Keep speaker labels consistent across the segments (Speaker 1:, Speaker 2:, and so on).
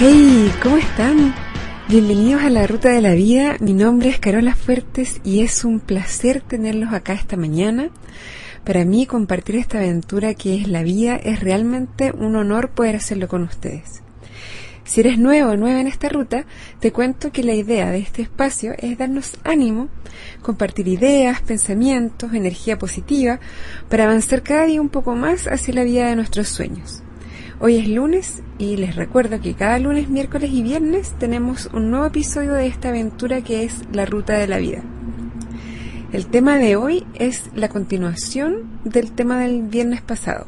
Speaker 1: Hey, ¿cómo están? Bienvenidos a la Ruta de la Vida. Mi nombre es Carola Fuertes y es un placer tenerlos acá esta mañana. Para mí compartir esta aventura que es la vida es realmente un honor poder hacerlo con ustedes. Si eres nuevo o nueva en esta ruta, te cuento que la idea de este espacio es darnos ánimo, compartir ideas, pensamientos, energía positiva para avanzar cada día un poco más hacia la vida de nuestros sueños. Hoy es lunes y les recuerdo que cada lunes, miércoles y viernes tenemos un nuevo episodio de esta aventura que es la ruta de la vida. El tema de hoy es la continuación del tema del viernes pasado.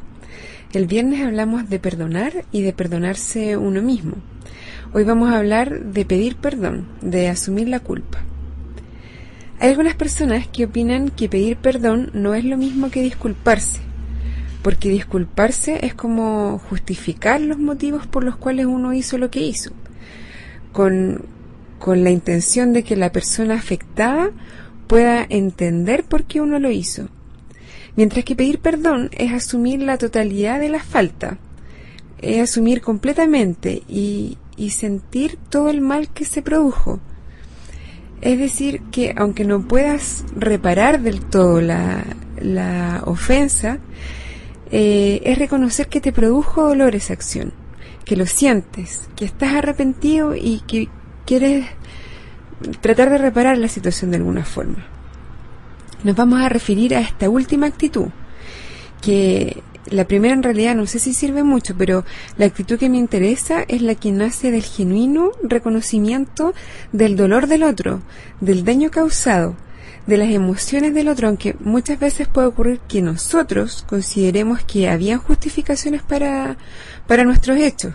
Speaker 1: El viernes hablamos de perdonar y de perdonarse uno mismo. Hoy vamos a hablar de pedir perdón, de asumir la culpa. Hay algunas personas que opinan que pedir perdón no es lo mismo que disculparse porque disculparse es como justificar los motivos por los cuales uno hizo lo que hizo, con, con la intención de que la persona afectada pueda entender por qué uno lo hizo. Mientras que pedir perdón es asumir la totalidad de la falta, es asumir completamente y, y sentir todo el mal que se produjo. Es decir, que aunque no puedas reparar del todo la, la ofensa, eh, es reconocer que te produjo dolor esa acción, que lo sientes, que estás arrepentido y que quieres tratar de reparar la situación de alguna forma. Nos vamos a referir a esta última actitud, que la primera en realidad no sé si sirve mucho, pero la actitud que me interesa es la que nace del genuino reconocimiento del dolor del otro, del daño causado, de las emociones del otro, aunque muchas veces puede ocurrir que nosotros consideremos que habían justificaciones para, para nuestros hechos,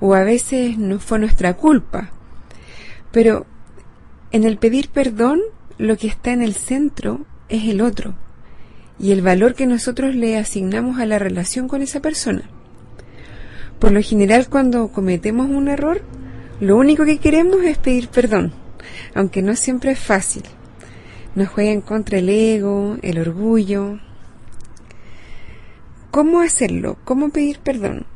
Speaker 1: o a veces no fue nuestra culpa. Pero en el pedir perdón, lo que está en el centro es el otro, y el valor que nosotros le asignamos a la relación con esa persona. Por lo general, cuando cometemos un error, lo único que queremos es pedir perdón, aunque no siempre es fácil. Nos juega en contra el ego, el orgullo. ¿Cómo hacerlo? ¿Cómo pedir perdón?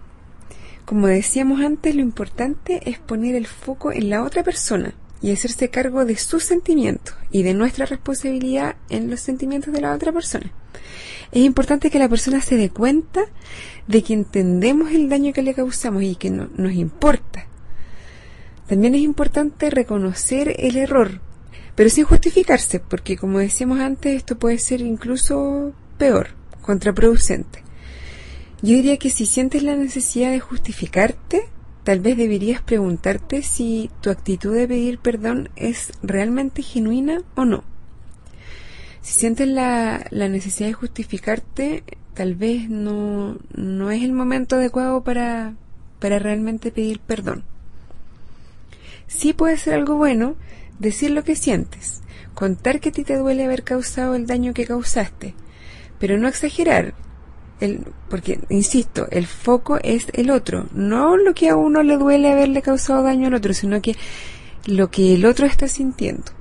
Speaker 1: Como decíamos antes, lo importante es poner el foco en la otra persona y hacerse cargo de sus sentimientos y de nuestra responsabilidad en los sentimientos de la otra persona. Es importante que la persona se dé cuenta de que entendemos el daño que le causamos y que no, nos importa. También es importante reconocer el error pero sin justificarse, porque como decíamos antes, esto puede ser incluso peor, contraproducente. Yo diría que si sientes la necesidad de justificarte, tal vez deberías preguntarte si tu actitud de pedir perdón es realmente genuina o no. Si sientes la, la necesidad de justificarte, tal vez no, no es el momento adecuado para, para realmente pedir perdón. Sí puede ser algo bueno decir lo que sientes, contar que a ti te duele haber causado el daño que causaste, pero no exagerar, el, porque, insisto, el foco es el otro, no lo que a uno le duele haberle causado daño al otro, sino que lo que el otro está sintiendo.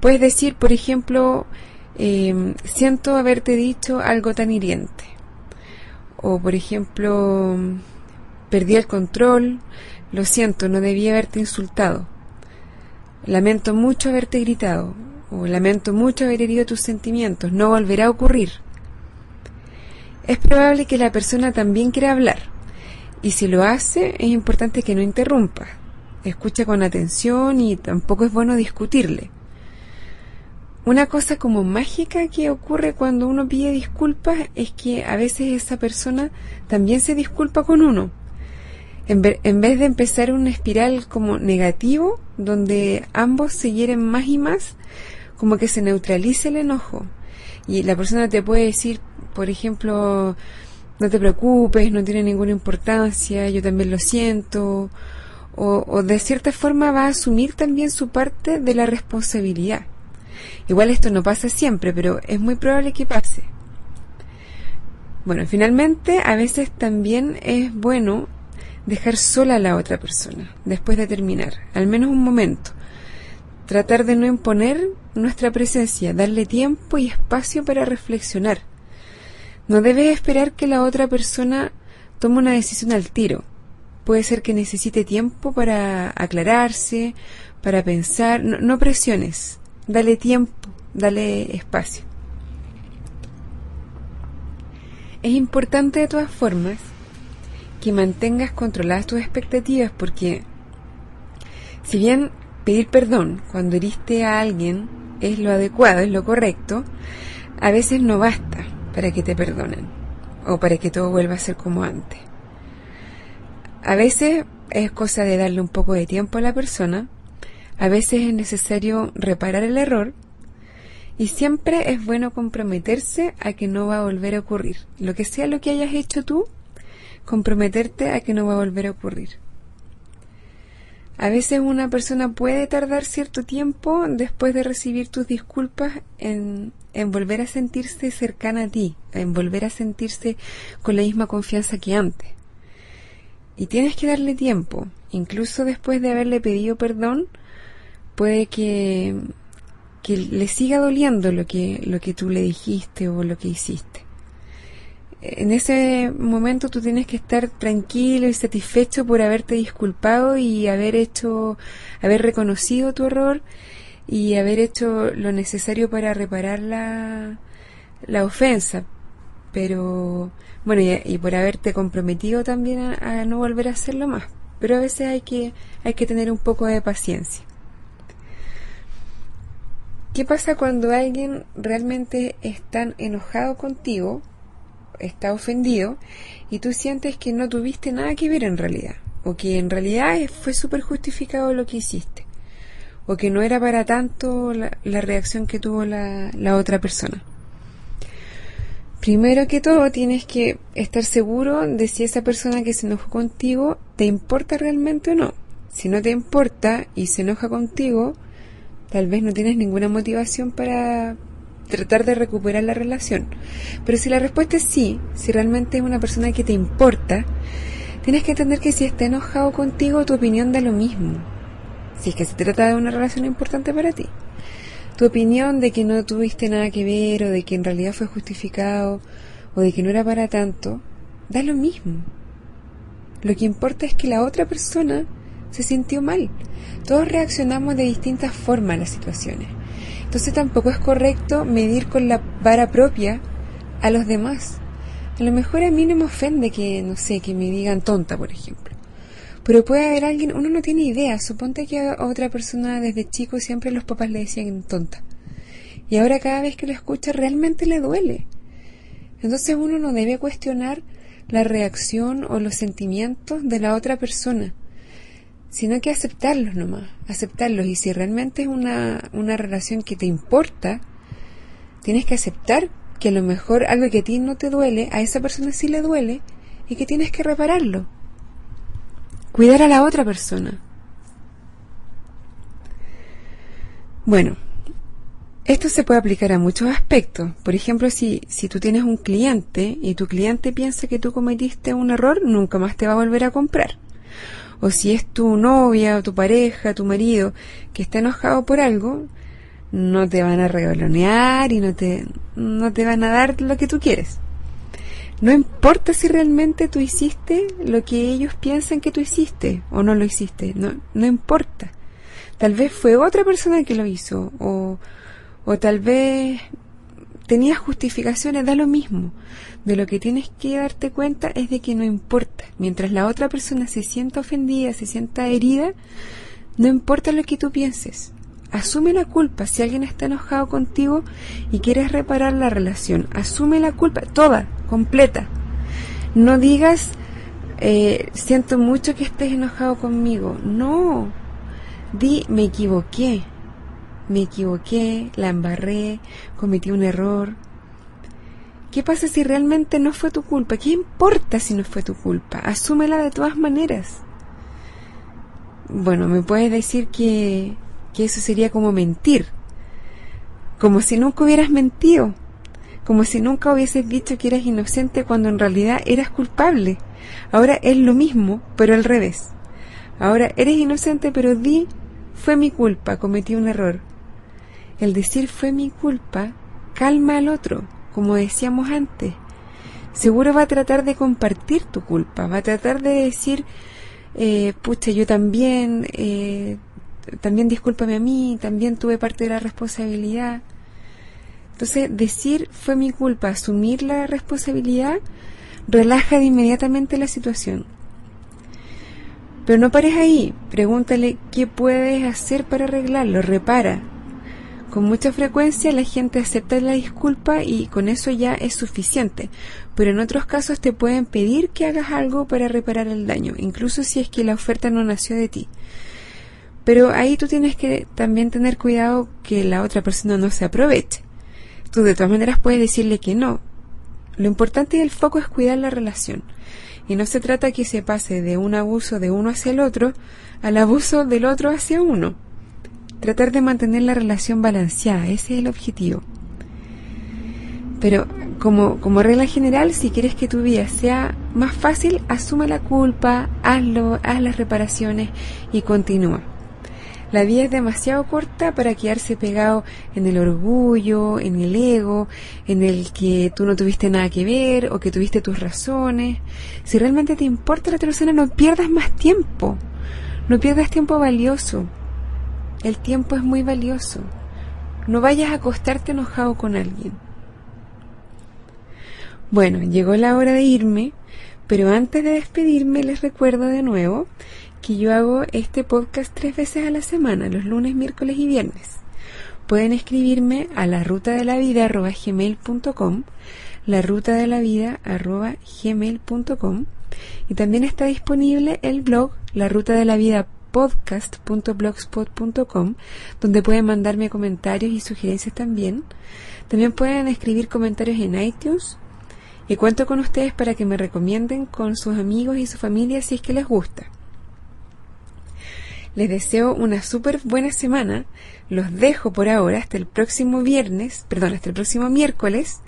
Speaker 1: Puedes decir, por ejemplo, em, siento haberte dicho algo tan hiriente. O, por ejemplo, perdí el control, lo siento, no debía haberte insultado. Lamento mucho haberte gritado, o lamento mucho haber herido tus sentimientos, no volverá a ocurrir. Es probable que la persona también quiera hablar, y si lo hace es importante que no interrumpa. Escucha con atención y tampoco es bueno discutirle. Una cosa como mágica que ocurre cuando uno pide disculpas es que a veces esa persona también se disculpa con uno en, vez de empezar una espiral como negativo, donde ambos se hieren más y más, como que se neutralice el enojo. Y la persona te puede decir, por ejemplo, no te preocupes, no tiene ninguna importancia, yo también lo siento, o, o, de cierta forma va a asumir también su parte de la responsabilidad. Igual esto no pasa siempre, pero es muy probable que pase. Bueno, finalmente a veces también es bueno dejar sola a la otra persona después de terminar, al menos un momento. Tratar de no imponer nuestra presencia, darle tiempo y espacio para reflexionar. No debes esperar que la otra persona tome una decisión al tiro. puede ser que necesite tiempo para aclararse, para pensar. No, no presiones, dale tiempo, dale espacio. Es importante de todas formas que mantengas controladas tus expectativas porque si bien pedir perdón cuando heriste a alguien es lo adecuado, es lo correcto, a veces no basta para que te perdonen o para que todo vuelva a ser como antes. A veces es cosa de darle un poco de tiempo a la persona, a veces es necesario reparar el error y siempre es bueno comprometerse a que no va a volver a ocurrir. Lo que sea lo que hayas hecho tú, comprometerte a que no va a volver a ocurrir. A veces una persona puede tardar cierto tiempo después de recibir tus disculpas en, volver a sentirse cercana a ti, en volver a sentirse con la misma confianza que antes. Y tienes que darle tiempo. Incluso después de haberle pedido perdón, puede que, que le siga doliendo lo que, lo que tú le dijiste o lo que hiciste en ese momento tú tienes que estar tranquilo y satisfecho por haberte disculpado y haber hecho, haber reconocido tu error y haber hecho lo necesario para reparar la, la ofensa. Pero, bueno, y, por haberte comprometido también a, a, no volver a hacerlo más. Pero a veces hay que, hay que tener un poco de paciencia. ¿Qué pasa cuando alguien realmente está enojado contigo está ofendido y tú sientes que no tuviste nada que ver en realidad, o que en realidad fue súper justificado lo que hiciste, o que no era para tanto la, reacción que tuvo la, la otra persona. Primero que todo tienes que estar seguro de si esa persona que se enojó contigo te importa realmente o no. Si no te importa y se enoja contigo, tal vez no tienes ninguna motivación para, tratar de recuperar la relación. Pero si la respuesta es sí, si realmente es una persona que te importa, tienes que entender que si está enojado contigo, tu opinión da lo mismo. Si es que se trata de una relación importante para ti. Tu opinión de que no tuviste nada que ver o de que en realidad fue justificado o de que no era para tanto, da lo mismo. Lo que importa es que la otra persona se sintió mal. Todos reaccionamos de distintas formas a las situaciones. Entonces tampoco es correcto medir con la vara propia a los demás. A lo mejor a mí no me ofende que, no sé, que me digan tonta, por ejemplo. Pero puede haber alguien, uno no tiene idea. Suponte que a otra persona desde chico siempre los papás le decían tonta. Y ahora cada vez que lo escucha realmente le duele. Entonces uno no debe cuestionar la reacción o los sentimientos de la otra persona sino que aceptarlos nomás, aceptarlos. Y si realmente es una, una relación que te importa, tienes que aceptar que a lo mejor algo que a ti no te duele, a esa persona sí le duele y que tienes que repararlo. Cuidar a la otra persona. Bueno, esto se puede aplicar a muchos aspectos. Por ejemplo, si, si tú tienes un cliente y tu cliente piensa que tú cometiste un error, nunca más te va a volver a comprar o si es tu novia o tu pareja, tu marido, que está enojado por algo, no te van a regalonear y no te, no te van a dar lo que tú quieres. No importa si realmente tú hiciste lo que ellos piensan que tú hiciste o no lo hiciste, no, no importa. Tal vez fue otra persona que lo hizo o, o tal vez tenías justificaciones, da lo mismo. De lo que tienes que darte cuenta es de que no importa. Mientras la otra persona se sienta ofendida, se sienta herida, no importa lo que tú pienses. Asume la culpa. Si alguien está enojado contigo y quieres reparar la relación, asume la culpa, toda, completa. No digas, eh, siento mucho que estés enojado conmigo. No. Di, me equivoqué me equivoqué, la embarré, cometí un error. ¿Qué pasa si realmente no fue tu culpa? ¿Qué importa si no fue tu culpa? Asúmela de todas maneras. Bueno, me puedes decir que, que eso sería como mentir, como si nunca hubieras mentido, como si nunca hubieses dicho que eras inocente cuando en realidad eras culpable. Ahora es lo mismo, pero al revés. Ahora eres inocente, pero di, fue mi culpa, cometí un error. El decir fue mi culpa calma al otro, como decíamos antes. Seguro va a tratar de compartir tu culpa, va a tratar de decir eh, pucha, yo también, eh, también discúlpame a mí, también tuve parte de la responsabilidad. Entonces, decir fue mi culpa, asumir la responsabilidad, relaja de inmediatamente la situación. Pero no pares ahí, pregúntale qué puedes hacer para arreglarlo, repara. Con mucha frecuencia la gente acepta la disculpa y con eso ya es suficiente, pero en otros casos te pueden pedir que hagas algo para reparar el daño, incluso si es que la oferta no nació de ti. Pero ahí tú tienes que también tener cuidado que la otra persona no se aproveche. Tú de todas maneras puedes decirle que no. Lo importante del foco es cuidar la relación. Y no se trata que se pase de un abuso de uno hacia el otro al abuso del otro hacia uno. Tratar de mantener la relación balanceada, ese es el objetivo. Pero como, como regla general, si quieres que tu vida sea más fácil, asume la culpa, hazlo, haz las reparaciones y continúa. La vida es demasiado corta para quedarse pegado en el orgullo, en el ego, en el que tú no tuviste nada que ver o que tuviste tus razones. Si realmente te importa la otra no pierdas más tiempo. No pierdas tiempo valioso. El tiempo es muy valioso. No vayas a acostarte enojado con alguien. Bueno, llegó la hora de irme, pero antes de despedirme les recuerdo de nuevo que yo hago este podcast tres veces a la semana, los lunes, miércoles y viernes. Pueden escribirme a la ruta de la vida la ruta de la vida gmail.com y también está disponible el blog la ruta de la vida podcast.blogspot.com donde pueden mandarme comentarios y sugerencias también. También pueden escribir comentarios en iTunes y cuento con ustedes para que me recomienden con sus amigos y su familia si es que les gusta. Les deseo una súper buena semana. Los dejo por ahora hasta el próximo viernes, perdón, hasta el próximo miércoles.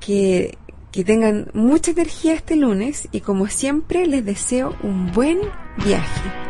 Speaker 1: Que, que tengan mucha energía este lunes y como siempre les deseo un buen viaje.